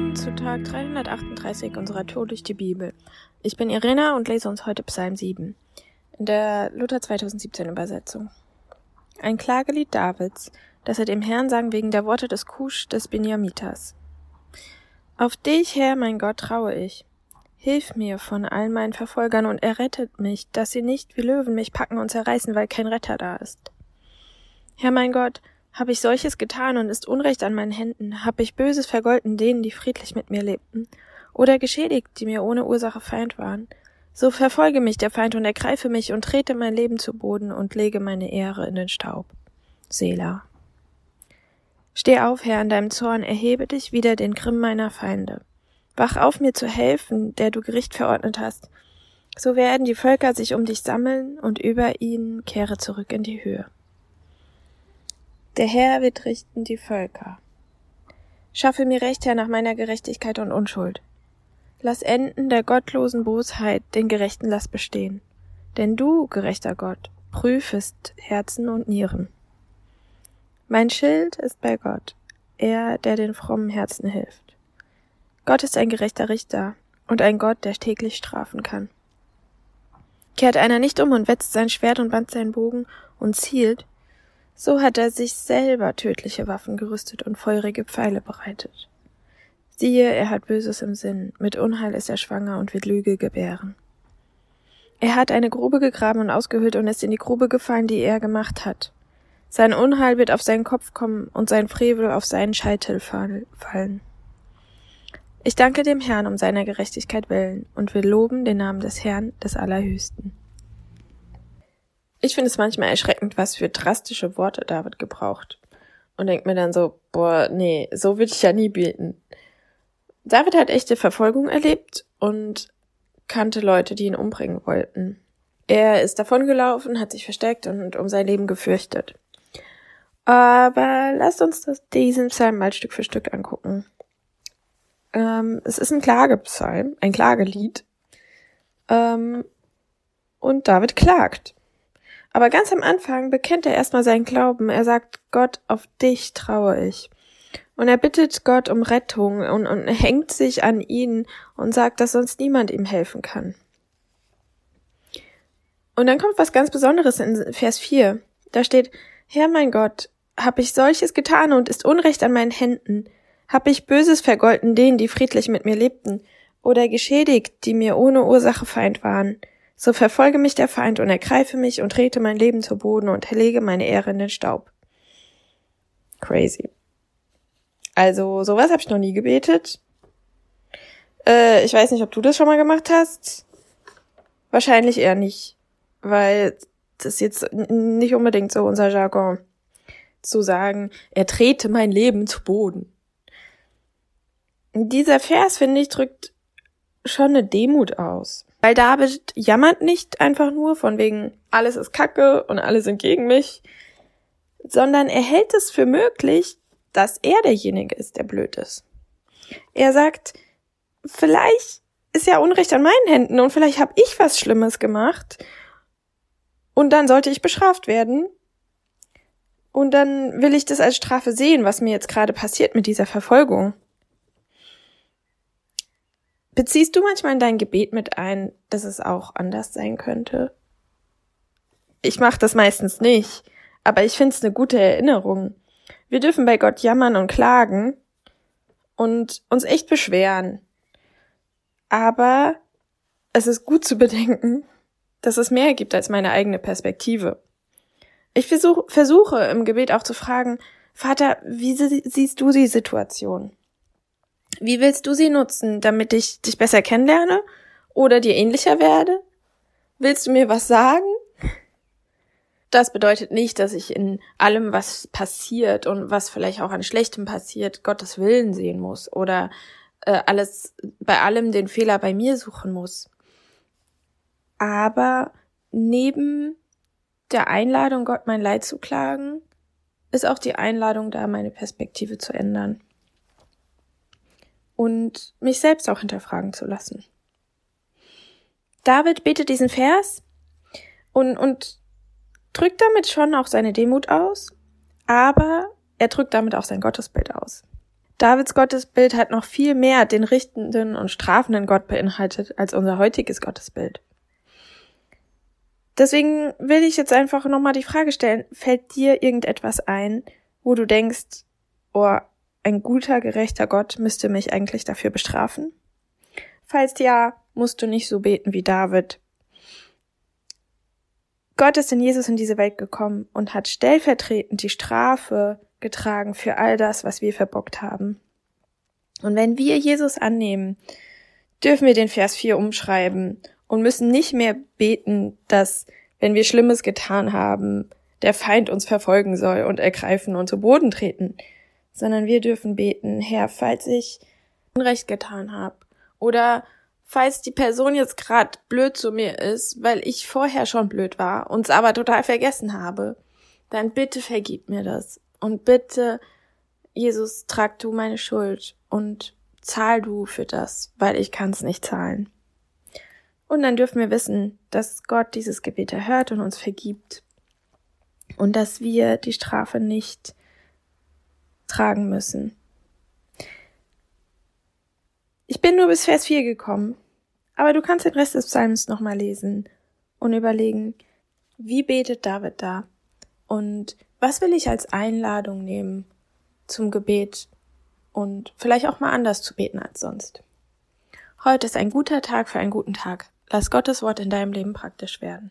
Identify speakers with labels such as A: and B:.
A: willkommen zu Tag 338 unserer Tour durch die Bibel. Ich bin Irena und lese uns heute Psalm 7 in der Luther 2017 Übersetzung. Ein Klagelied Davids, das er dem Herrn sang wegen der Worte des Kusch des Benjamitas. Auf dich, Herr, mein Gott, traue ich. Hilf mir von all meinen Verfolgern und errettet mich, dass sie nicht wie Löwen mich packen und zerreißen, weil kein Retter da ist. Herr mein Gott, habe ich solches getan und ist Unrecht an meinen Händen? Habe ich Böses vergolten denen, die friedlich mit mir lebten? Oder geschädigt, die mir ohne Ursache Feind waren? So verfolge mich der Feind und ergreife mich und trete mein Leben zu Boden und lege meine Ehre in den Staub. Selah. Steh auf, Herr, in deinem Zorn, erhebe dich wider den Grimm meiner Feinde. Wach auf, mir zu helfen, der du Gericht verordnet hast. So werden die Völker sich um dich sammeln und über ihnen kehre zurück in die Höhe. Der Herr wird richten die Völker. Schaffe mir Recht, Herr, nach meiner Gerechtigkeit und Unschuld. Lass enden der gottlosen Bosheit, den Gerechten lass bestehen. Denn du, gerechter Gott, prüfest Herzen und Nieren. Mein Schild ist bei Gott, er, der den frommen Herzen hilft. Gott ist ein gerechter Richter und ein Gott, der täglich strafen kann. Kehrt einer nicht um und wetzt sein Schwert und bandt seinen Bogen und zielt, so hat er sich selber tödliche Waffen gerüstet und feurige Pfeile bereitet. Siehe, er hat Böses im Sinn, mit Unheil ist er schwanger und wird Lüge gebären. Er hat eine Grube gegraben und ausgehöhlt und ist in die Grube gefallen, die er gemacht hat. Sein Unheil wird auf seinen Kopf kommen und sein Frevel auf seinen Scheitel fallen. Ich danke dem Herrn um seiner Gerechtigkeit willen und will loben den Namen des Herrn des Allerhöchsten. Ich finde es manchmal erschreckend, was für drastische Worte David gebraucht. Und denkt mir dann so, boah, nee, so würde ich ja nie beten. David hat echte Verfolgung erlebt und kannte Leute, die ihn umbringen wollten. Er ist davongelaufen, hat sich versteckt und um sein Leben gefürchtet. Aber lasst uns das, diesen Psalm mal Stück für Stück angucken. Ähm, es ist ein Klagepsalm, ein Klagelied. Ähm, und David klagt. Aber ganz am Anfang bekennt er erstmal seinen Glauben. Er sagt, Gott, auf dich traue ich. Und er bittet Gott um Rettung und, und hängt sich an ihn und sagt, dass sonst niemand ihm helfen kann. Und dann kommt was ganz Besonderes in Vers 4. Da steht, Herr mein Gott, hab ich solches getan und ist Unrecht an meinen Händen? Hab ich Böses vergolten denen, die friedlich mit mir lebten? Oder geschädigt, die mir ohne Ursache Feind waren? So verfolge mich der Feind und ergreife mich und trete mein Leben zu Boden und lege meine Ehre in den Staub. Crazy. Also, sowas habe ich noch nie gebetet. Äh, ich weiß nicht, ob du das schon mal gemacht hast. Wahrscheinlich eher nicht, weil das ist jetzt nicht unbedingt so unser Jargon. Zu sagen, er trete mein Leben zu Boden. Dieser Vers, finde ich, drückt schon eine Demut aus. Weil David jammert nicht einfach nur von wegen, alles ist Kacke und alle sind gegen mich, sondern er hält es für möglich, dass er derjenige ist, der blöd ist. Er sagt, vielleicht ist ja Unrecht an meinen Händen und vielleicht habe ich was Schlimmes gemacht und dann sollte ich bestraft werden. Und dann will ich das als Strafe sehen, was mir jetzt gerade passiert mit dieser Verfolgung. Beziehst du manchmal in dein Gebet mit ein, dass es auch anders sein könnte? Ich mache das meistens nicht, aber ich finde es eine gute Erinnerung. Wir dürfen bei Gott jammern und klagen und uns echt beschweren. Aber es ist gut zu bedenken, dass es mehr gibt als meine eigene Perspektive. Ich versuch, versuche im Gebet auch zu fragen, Vater, wie siehst du die Situation? Wie willst du sie nutzen, damit ich dich besser kennenlerne oder dir ähnlicher werde? Willst du mir was sagen? Das bedeutet nicht, dass ich in allem, was passiert und was vielleicht auch an Schlechtem passiert, Gottes Willen sehen muss oder äh, alles bei allem den Fehler bei mir suchen muss. Aber neben der Einladung, Gott mein Leid zu klagen, ist auch die Einladung da, meine Perspektive zu ändern und mich selbst auch hinterfragen zu lassen. David betet diesen Vers und, und drückt damit schon auch seine Demut aus, aber er drückt damit auch sein Gottesbild aus. Davids Gottesbild hat noch viel mehr den richtenden und strafenden Gott beinhaltet als unser heutiges Gottesbild. Deswegen will ich jetzt einfach nochmal die Frage stellen, fällt dir irgendetwas ein, wo du denkst, oh, ein guter, gerechter Gott müsste mich eigentlich dafür bestrafen? Falls ja, musst du nicht so beten wie David. Gott ist in Jesus in diese Welt gekommen und hat stellvertretend die Strafe getragen für all das, was wir verbockt haben. Und wenn wir Jesus annehmen, dürfen wir den Vers 4 umschreiben und müssen nicht mehr beten, dass, wenn wir Schlimmes getan haben, der Feind uns verfolgen soll und ergreifen und zu Boden treten, sondern wir dürfen beten, Herr, falls ich Unrecht getan habe oder falls die Person jetzt gerade blöd zu mir ist, weil ich vorher schon blöd war und es aber total vergessen habe, dann bitte vergib mir das. Und bitte, Jesus, trag du meine Schuld und zahl du für das, weil ich kann es nicht zahlen. Und dann dürfen wir wissen, dass Gott dieses Gebet erhört und uns vergibt. Und dass wir die Strafe nicht tragen müssen. Ich bin nur bis Vers 4 gekommen, aber du kannst den Rest des Psalms nochmal lesen und überlegen, wie betet David da und was will ich als Einladung nehmen zum Gebet und vielleicht auch mal anders zu beten als sonst? Heute ist ein guter Tag für einen guten Tag. Lass Gottes Wort in deinem Leben praktisch werden.